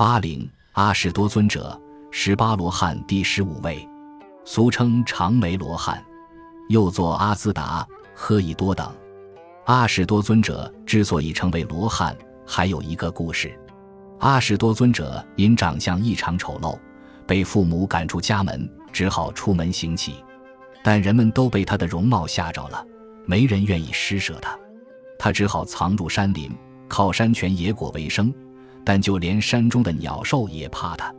八零阿什多尊者，十八罗汉第十五位，俗称长眉罗汉，又作阿兹达、诃逸多等。阿什多尊者之所以成为罗汉，还有一个故事。阿什多尊者因长相异常丑陋，被父母赶出家门，只好出门行乞。但人们都被他的容貌吓着了，没人愿意施舍他，他只好藏入山林，靠山泉野果为生。但就连山中的鸟兽也怕他。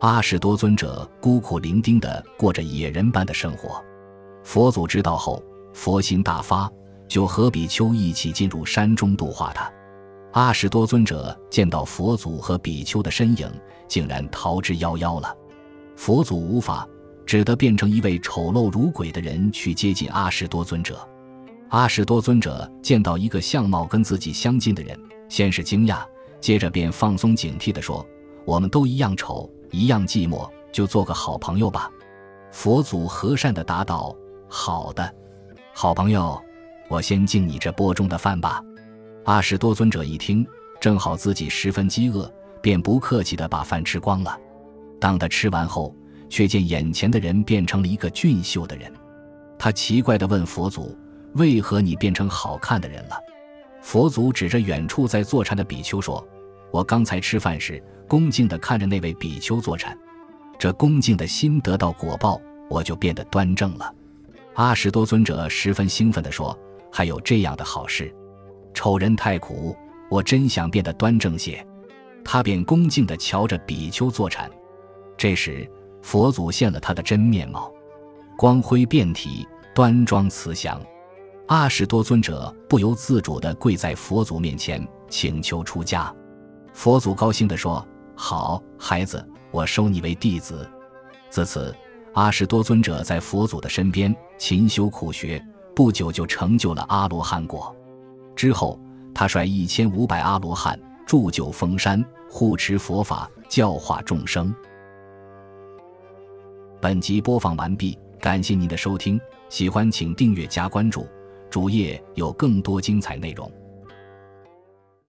阿什多尊者孤苦伶仃地过着野人般的生活。佛祖知道后，佛心大发，就和比丘一起进入山中度化他。阿什多尊者见到佛祖和比丘的身影，竟然逃之夭夭了。佛祖无法，只得变成一位丑陋如鬼的人去接近阿什多尊者。阿什多尊者见到一个相貌跟自己相近的人，先是惊讶。接着便放松警惕地说：“我们都一样丑，一样寂寞，就做个好朋友吧。”佛祖和善地答道：“好的，好朋友，我先敬你这钵中的饭吧。”阿什多尊者一听，正好自己十分饥饿，便不客气地把饭吃光了。当他吃完后，却见眼前的人变成了一个俊秀的人。他奇怪地问佛祖：“为何你变成好看的人了？”佛祖指着远处在坐禅的比丘说。我刚才吃饭时，恭敬地看着那位比丘坐禅，这恭敬的心得到果报，我就变得端正了。阿什多尊者十分兴奋地说：“还有这样的好事！丑人太苦，我真想变得端正些。”他便恭敬地瞧着比丘坐禅。这时，佛祖现了他的真面貌，光辉遍体，端庄慈祥。阿什多尊者不由自主地跪在佛祖面前，请求出家。佛祖高兴地说：“好孩子，我收你为弟子。”自此，阿什多尊者在佛祖的身边勤修苦学，不久就成就了阿罗汉果。之后，他率一千五百阿罗汉铸就封山，护持佛法，教化众生。本集播放完毕，感谢您的收听，喜欢请订阅加关注，主页有更多精彩内容。